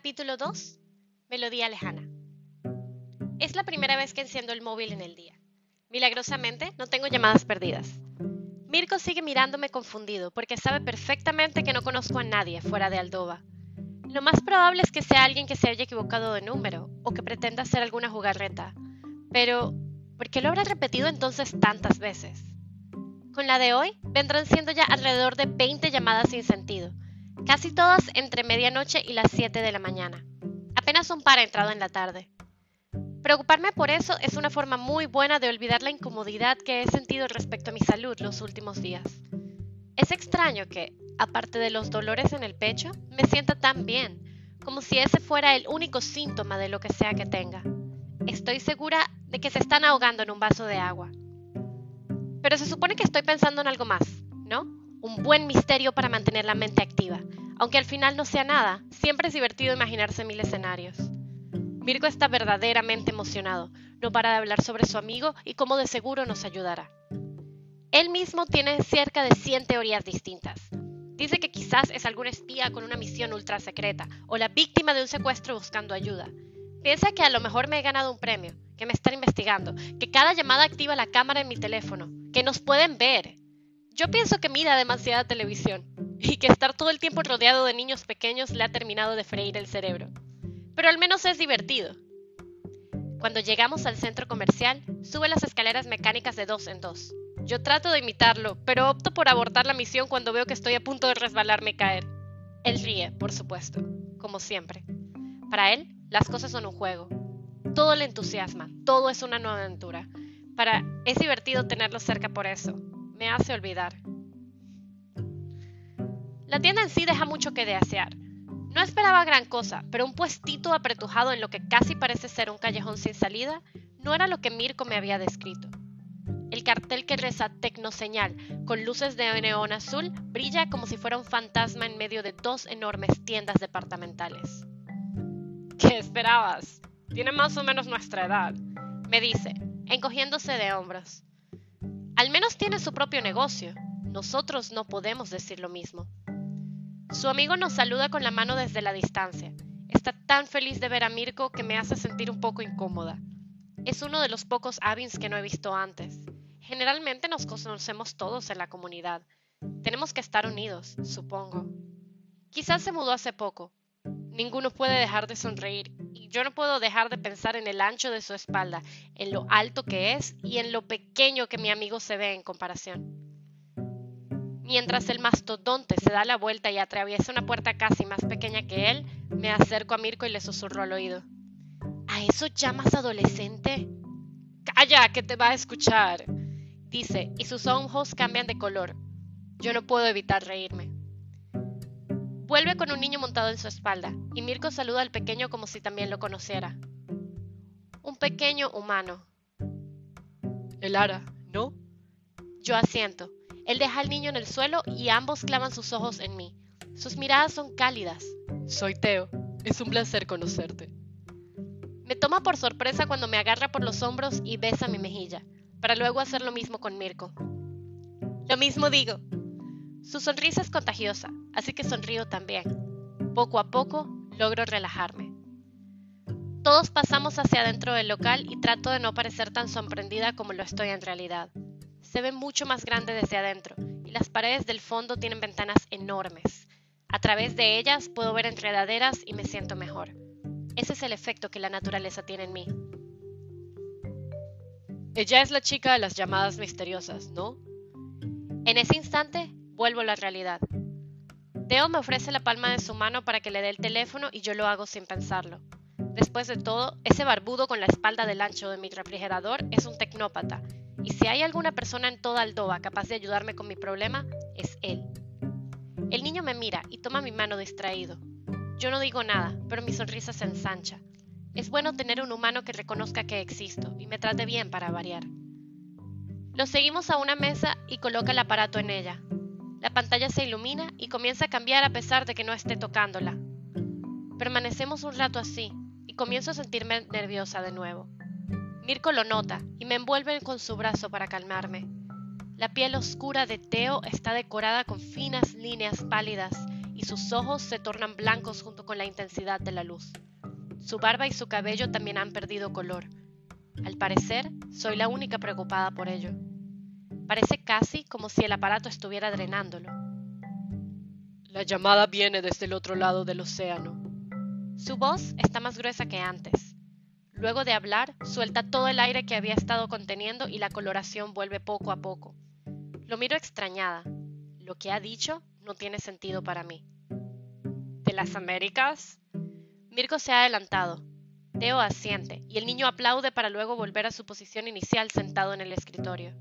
Capítulo 2. Melodía lejana. Es la primera vez que enciendo el móvil en el día. Milagrosamente, no tengo llamadas perdidas. Mirko sigue mirándome confundido porque sabe perfectamente que no conozco a nadie fuera de Aldoba. Lo más probable es que sea alguien que se haya equivocado de número o que pretenda hacer alguna jugarreta. Pero, ¿por qué lo habrá repetido entonces tantas veces? Con la de hoy, vendrán siendo ya alrededor de 20 llamadas sin sentido, casi todas entre medianoche y las 7 de la mañana. Apenas un par ha entrado en la tarde. Preocuparme por eso es una forma muy buena de olvidar la incomodidad que he sentido respecto a mi salud los últimos días. Es extraño que, aparte de los dolores en el pecho, me sienta tan bien, como si ese fuera el único síntoma de lo que sea que tenga. Estoy segura de que se están ahogando en un vaso de agua. Pero se supone que estoy pensando en algo más. Un buen misterio para mantener la mente activa. Aunque al final no sea nada, siempre es divertido imaginarse mil escenarios. Mirko está verdaderamente emocionado, no para de hablar sobre su amigo y cómo de seguro nos ayudará. Él mismo tiene cerca de 100 teorías distintas. Dice que quizás es algún espía con una misión ultra secreta o la víctima de un secuestro buscando ayuda. Piensa que a lo mejor me he ganado un premio, que me están investigando, que cada llamada activa la cámara en mi teléfono, que nos pueden ver. Yo pienso que mira demasiada televisión y que estar todo el tiempo rodeado de niños pequeños le ha terminado de freír el cerebro. Pero al menos es divertido. Cuando llegamos al centro comercial, sube las escaleras mecánicas de dos en dos. Yo trato de imitarlo, pero opto por abortar la misión cuando veo que estoy a punto de resbalarme y caer. Él ríe, por supuesto, como siempre. Para él, las cosas son un juego. Todo le entusiasma, todo es una nueva aventura. Para es divertido tenerlo cerca por eso. Me hace olvidar. La tienda en sí deja mucho que desear. No esperaba gran cosa, pero un puestito apretujado en lo que casi parece ser un callejón sin salida no era lo que Mirko me había descrito. El cartel que reza Tecnoseñal, con luces de neón azul, brilla como si fuera un fantasma en medio de dos enormes tiendas departamentales. ¿Qué esperabas? Tiene más o menos nuestra edad, me dice, encogiéndose de hombros. Al menos tiene su propio negocio. Nosotros no podemos decir lo mismo. Su amigo nos saluda con la mano desde la distancia. Está tan feliz de ver a Mirko que me hace sentir un poco incómoda. Es uno de los pocos Avins que no he visto antes. Generalmente nos conocemos todos en la comunidad. Tenemos que estar unidos, supongo. Quizás se mudó hace poco. Ninguno puede dejar de sonreír yo no puedo dejar de pensar en el ancho de su espalda, en lo alto que es y en lo pequeño que mi amigo se ve en comparación. Mientras el mastodonte se da la vuelta y atraviesa una puerta casi más pequeña que él, me acerco a Mirko y le susurro al oído. ¿A eso llamas adolescente? Calla, que te va a escuchar, dice, y sus ojos cambian de color. Yo no puedo evitar reírme. Vuelve con un niño montado en su espalda, y Mirko saluda al pequeño como si también lo conociera. Un pequeño humano. El ara, ¿no? Yo asiento. Él deja al niño en el suelo y ambos clavan sus ojos en mí. Sus miradas son cálidas. Soy Teo. Es un placer conocerte. Me toma por sorpresa cuando me agarra por los hombros y besa mi mejilla, para luego hacer lo mismo con Mirko. Lo mismo digo. Su sonrisa es contagiosa, así que sonrío también. Poco a poco logro relajarme. Todos pasamos hacia adentro del local y trato de no parecer tan sorprendida como lo estoy en realidad se ve mucho más grande desde adentro y las paredes del fondo tienen ventanas enormes. A través de ellas puedo ver enredaderas y me siento mejor. Ese es el efecto que la naturaleza tiene en mí. Ella es la chica de las llamadas misteriosas, ¿no? En ese instante, vuelvo a la realidad. Teo me ofrece la palma de su mano para que le dé el teléfono y yo lo hago sin pensarlo. Después de todo, ese barbudo con la espalda del ancho de mi refrigerador es un tecnópata y si hay alguna persona en toda Aldoba capaz de ayudarme con mi problema, es él. El niño me mira y toma mi mano distraído. Yo no digo nada, pero mi sonrisa se ensancha. Es bueno tener un humano que reconozca que existo y me trate bien para variar. Lo seguimos a una mesa y coloca el aparato en ella. La pantalla se ilumina y comienza a cambiar a pesar de que no esté tocándola. Permanecemos un rato así y comienzo a sentirme nerviosa de nuevo. Mirko lo nota y me envuelve con su brazo para calmarme. La piel oscura de Teo está decorada con finas líneas pálidas y sus ojos se tornan blancos junto con la intensidad de la luz. Su barba y su cabello también han perdido color. Al parecer, soy la única preocupada por ello. Parece casi como si el aparato estuviera drenándolo. La llamada viene desde el otro lado del océano. Su voz está más gruesa que antes. Luego de hablar, suelta todo el aire que había estado conteniendo y la coloración vuelve poco a poco. Lo miro extrañada. Lo que ha dicho no tiene sentido para mí. ¿De las Américas? Mirko se ha adelantado. Teo asiente y el niño aplaude para luego volver a su posición inicial sentado en el escritorio.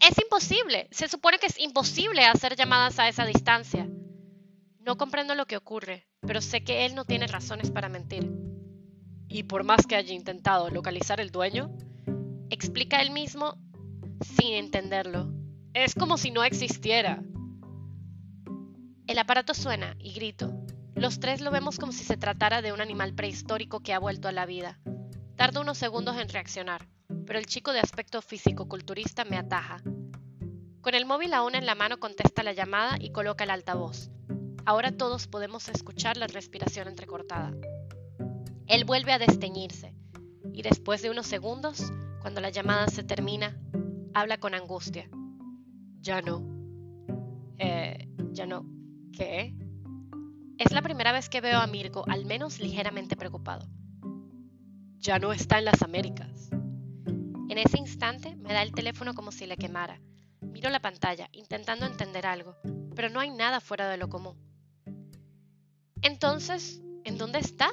Es imposible. Se supone que es imposible hacer llamadas a esa distancia. No comprendo lo que ocurre, pero sé que él no tiene razones para mentir. Y por más que haya intentado localizar el dueño, explica él mismo sin entenderlo. Es como si no existiera. El aparato suena y grito. Los tres lo vemos como si se tratara de un animal prehistórico que ha vuelto a la vida. Tarda unos segundos en reaccionar, pero el chico de aspecto físico-culturista me ataja. Con el móvil aún en la mano contesta la llamada y coloca el altavoz. Ahora todos podemos escuchar la respiración entrecortada. Él vuelve a desteñirse y después de unos segundos, cuando la llamada se termina, habla con angustia. Ya no. Eh, ya no. ¿Qué? Es la primera vez que veo a Mirko al menos ligeramente preocupado. Ya no está en las Américas. En ese instante me da el teléfono como si le quemara. Miro la pantalla, intentando entender algo, pero no hay nada fuera de lo común. Entonces, ¿en dónde está?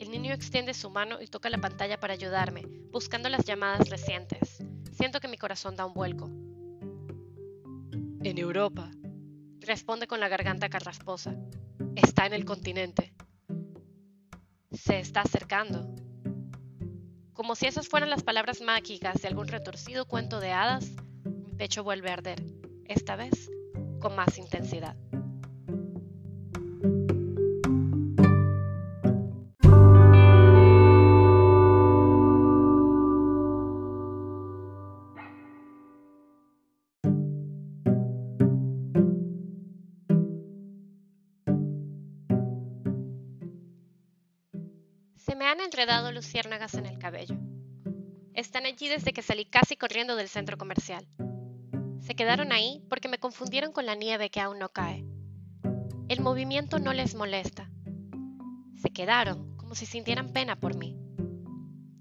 El niño extiende su mano y toca la pantalla para ayudarme, buscando las llamadas recientes. Siento que mi corazón da un vuelco. En Europa. Responde con la garganta carrasposa. Está en el continente. Se está acercando. Como si esas fueran las palabras mágicas de algún retorcido cuento de hadas, mi pecho vuelve a arder, esta vez con más intensidad. Enredado luciérnagas en el cabello. Están allí desde que salí casi corriendo del centro comercial. Se quedaron ahí porque me confundieron con la nieve que aún no cae. El movimiento no les molesta. Se quedaron como si sintieran pena por mí.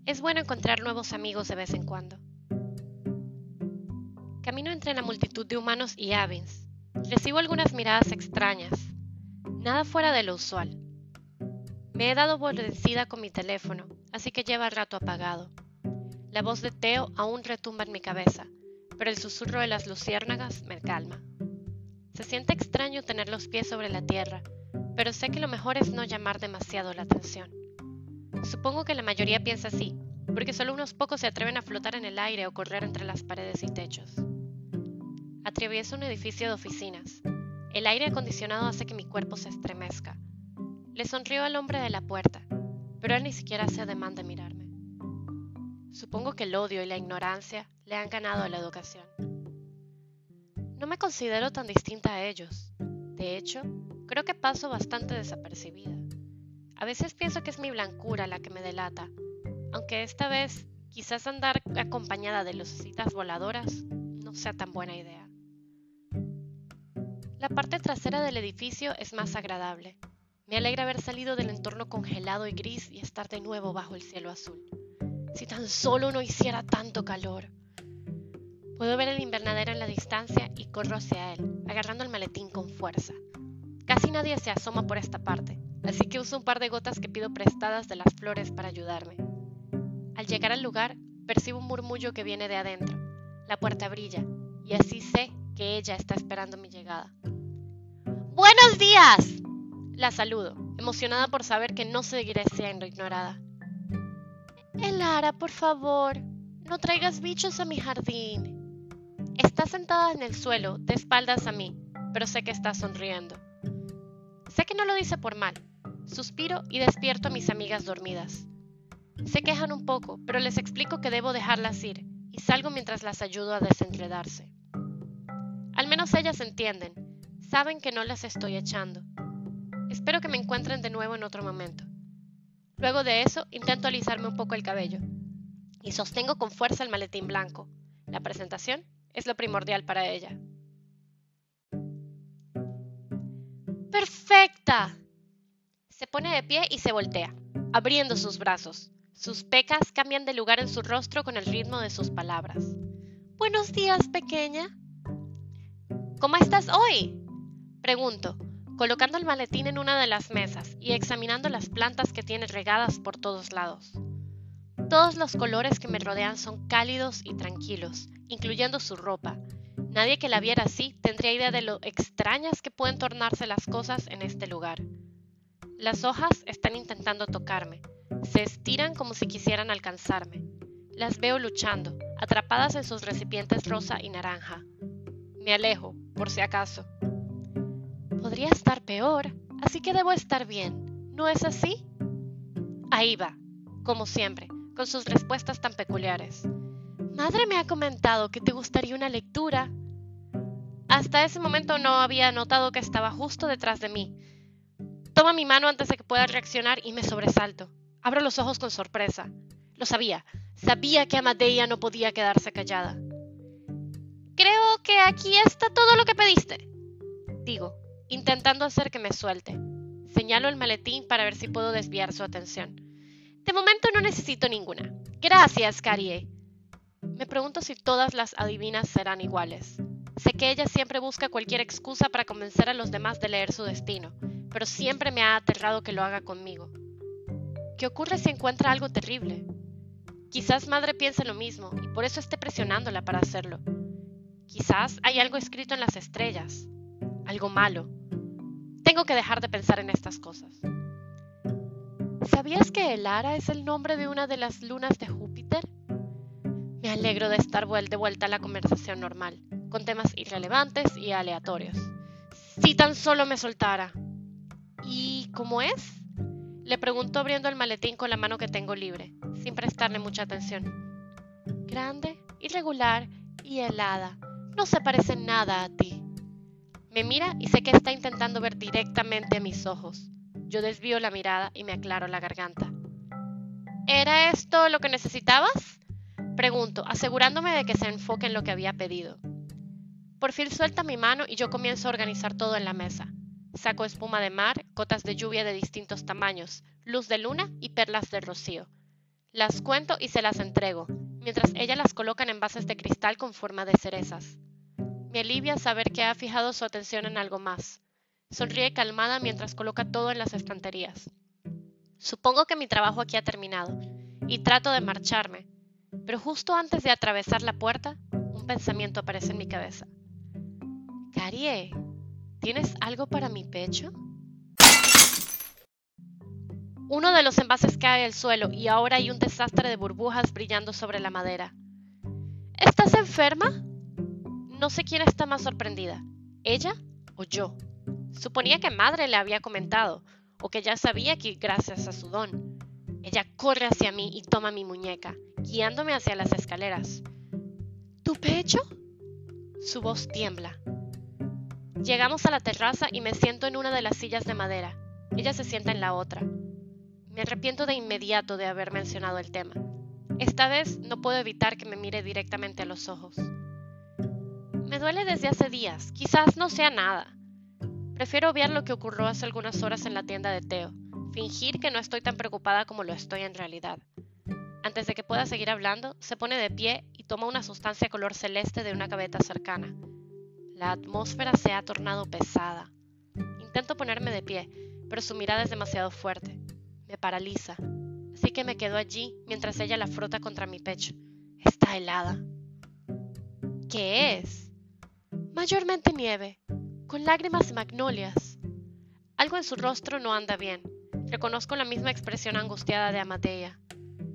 Es bueno encontrar nuevos amigos de vez en cuando. Camino entre la multitud de humanos y Avins. Recibo algunas miradas extrañas. Nada fuera de lo usual. Me he dado por vencida con mi teléfono, así que lleva rato apagado. La voz de Teo aún retumba en mi cabeza, pero el susurro de las luciérnagas me calma. Se siente extraño tener los pies sobre la tierra, pero sé que lo mejor es no llamar demasiado la atención. Supongo que la mayoría piensa así, porque solo unos pocos se atreven a flotar en el aire o correr entre las paredes y techos. Atravieso un edificio de oficinas. El aire acondicionado hace que mi cuerpo se estremezca. Le sonrió al hombre de la puerta, pero él ni siquiera hace ademán de mirarme. Supongo que el odio y la ignorancia le han ganado la educación. No me considero tan distinta a ellos. De hecho, creo que paso bastante desapercibida. A veces pienso que es mi blancura la que me delata, aunque esta vez quizás andar acompañada de lucecitas voladoras no sea tan buena idea. La parte trasera del edificio es más agradable. Me alegra haber salido del entorno congelado y gris y estar de nuevo bajo el cielo azul. Si tan solo no hiciera tanto calor. Puedo ver el invernadero en la distancia y corro hacia él, agarrando el maletín con fuerza. Casi nadie se asoma por esta parte, así que uso un par de gotas que pido prestadas de las flores para ayudarme. Al llegar al lugar, percibo un murmullo que viene de adentro. La puerta brilla, y así sé que ella está esperando mi llegada. ¡Buenos días! La saludo, emocionada por saber que no seguiré siendo ignorada. Elara, por favor, no traigas bichos a mi jardín. Está sentada en el suelo, de espaldas a mí, pero sé que está sonriendo. Sé que no lo dice por mal. Suspiro y despierto a mis amigas dormidas. Se quejan un poco, pero les explico que debo dejarlas ir y salgo mientras las ayudo a desenredarse. Al menos ellas entienden. saben que no las estoy echando. Espero que me encuentren de nuevo en otro momento. Luego de eso, intento alisarme un poco el cabello y sostengo con fuerza el maletín blanco. La presentación es lo primordial para ella. ¡Perfecta! Se pone de pie y se voltea, abriendo sus brazos. Sus pecas cambian de lugar en su rostro con el ritmo de sus palabras. Buenos días, pequeña. ¿Cómo estás hoy? Pregunto, colocando el maletín en una de las mesas y examinando las plantas que tiene regadas por todos lados. Todos los colores que me rodean son cálidos y tranquilos, incluyendo su ropa. Nadie que la viera así tendría idea de lo extrañas que pueden tornarse las cosas en este lugar. Las hojas están intentando tocarme, se estiran como si quisieran alcanzarme. Las veo luchando, atrapadas en sus recipientes rosa y naranja. Me alejo, por si acaso. Podría estar peor, así que debo estar bien. ¿No es así? Ahí va, como siempre, con sus respuestas tan peculiares. Madre me ha comentado que te gustaría una lectura. Hasta ese momento no había notado que estaba justo detrás de mí. Toma mi mano antes de que pueda reaccionar y me sobresalto. Abro los ojos con sorpresa. Lo sabía. Sabía que Amadeia no podía quedarse callada. Creo que aquí está todo lo que pediste. Digo, intentando hacer que me suelte. Señalo el maletín para ver si puedo desviar su atención. De momento no necesito ninguna. Gracias, Carie. Me pregunto si todas las adivinas serán iguales. Sé que ella siempre busca cualquier excusa para convencer a los demás de leer su destino, pero siempre me ha aterrado que lo haga conmigo. ¿Qué ocurre si encuentra algo terrible? Quizás madre piense lo mismo y por eso esté presionándola para hacerlo. Quizás hay algo escrito en las estrellas, algo malo. Tengo que dejar de pensar en estas cosas. ¿Sabías que Elara es el nombre de una de las lunas de Júpiter? Me alegro de estar de vuelta a la conversación normal, con temas irrelevantes y aleatorios. Si tan solo me soltara. ¿Y cómo es? Le pregunto abriendo el maletín con la mano que tengo libre, sin prestarle mucha atención. Grande, irregular y helada. No se parece nada a ti. Me mira y sé que está intentando ver directamente a mis ojos. Yo desvío la mirada y me aclaro la garganta. ¿Era esto lo que necesitabas? Pregunto, asegurándome de que se enfoque en lo que había pedido. Por fin suelta mi mano y yo comienzo a organizar todo en la mesa. Saco espuma de mar, gotas de lluvia de distintos tamaños, luz de luna y perlas de rocío. Las cuento y se las entrego, mientras ella las coloca en envases de cristal con forma de cerezas. Me alivia saber que ha fijado su atención en algo más. Sonríe calmada mientras coloca todo en las estanterías. Supongo que mi trabajo aquí ha terminado, y trato de marcharme, pero justo antes de atravesar la puerta, un pensamiento aparece en mi cabeza. Carie, ¿Tienes algo para mi pecho? Uno de los envases cae al suelo y ahora hay un desastre de burbujas brillando sobre la madera. ¿Estás enferma? No sé quién está más sorprendida, ella o yo. Suponía que madre le había comentado, o que ya sabía que gracias a su don. Ella corre hacia mí y toma mi muñeca, guiándome hacia las escaleras. ¿Tu pecho? Su voz tiembla. Llegamos a la terraza y me siento en una de las sillas de madera. Ella se sienta en la otra. Me arrepiento de inmediato de haber mencionado el tema. Esta vez no puedo evitar que me mire directamente a los ojos. Me duele desde hace días, quizás no sea nada. Prefiero obviar lo que ocurrió hace algunas horas en la tienda de Teo, fingir que no estoy tan preocupada como lo estoy en realidad. Antes de que pueda seguir hablando, se pone de pie y toma una sustancia color celeste de una cabeta cercana. La atmósfera se ha tornado pesada. Intento ponerme de pie, pero su mirada es demasiado fuerte. Me paraliza. Así que me quedo allí mientras ella la frota contra mi pecho. Está helada. ¿Qué es? Mayormente nieve, con lágrimas de magnolias. Algo en su rostro no anda bien. Reconozco la misma expresión angustiada de Amadeia.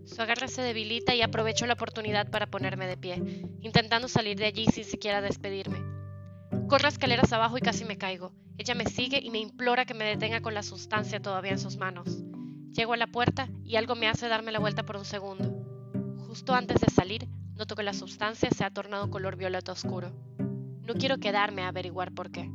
Su agarre se debilita y aprovecho la oportunidad para ponerme de pie, intentando salir de allí sin siquiera despedirme. Corro escaleras abajo y casi me caigo. Ella me sigue y me implora que me detenga con la sustancia todavía en sus manos. Llego a la puerta y algo me hace darme la vuelta por un segundo. Justo antes de salir, noto que la sustancia se ha tornado color violeta oscuro. No quiero quedarme a averiguar por qué.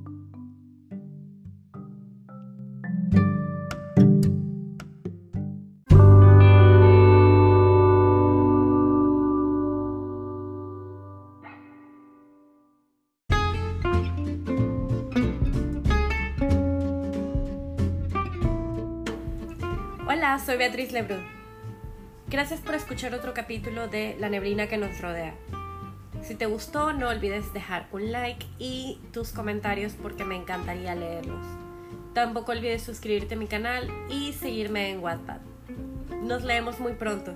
Hola, soy Beatriz Lebrun. Gracias por escuchar otro capítulo de La neblina que nos rodea. Si te gustó, no olvides dejar un like y tus comentarios porque me encantaría leerlos. Tampoco olvides suscribirte a mi canal y seguirme en Wattpad. Nos leemos muy pronto.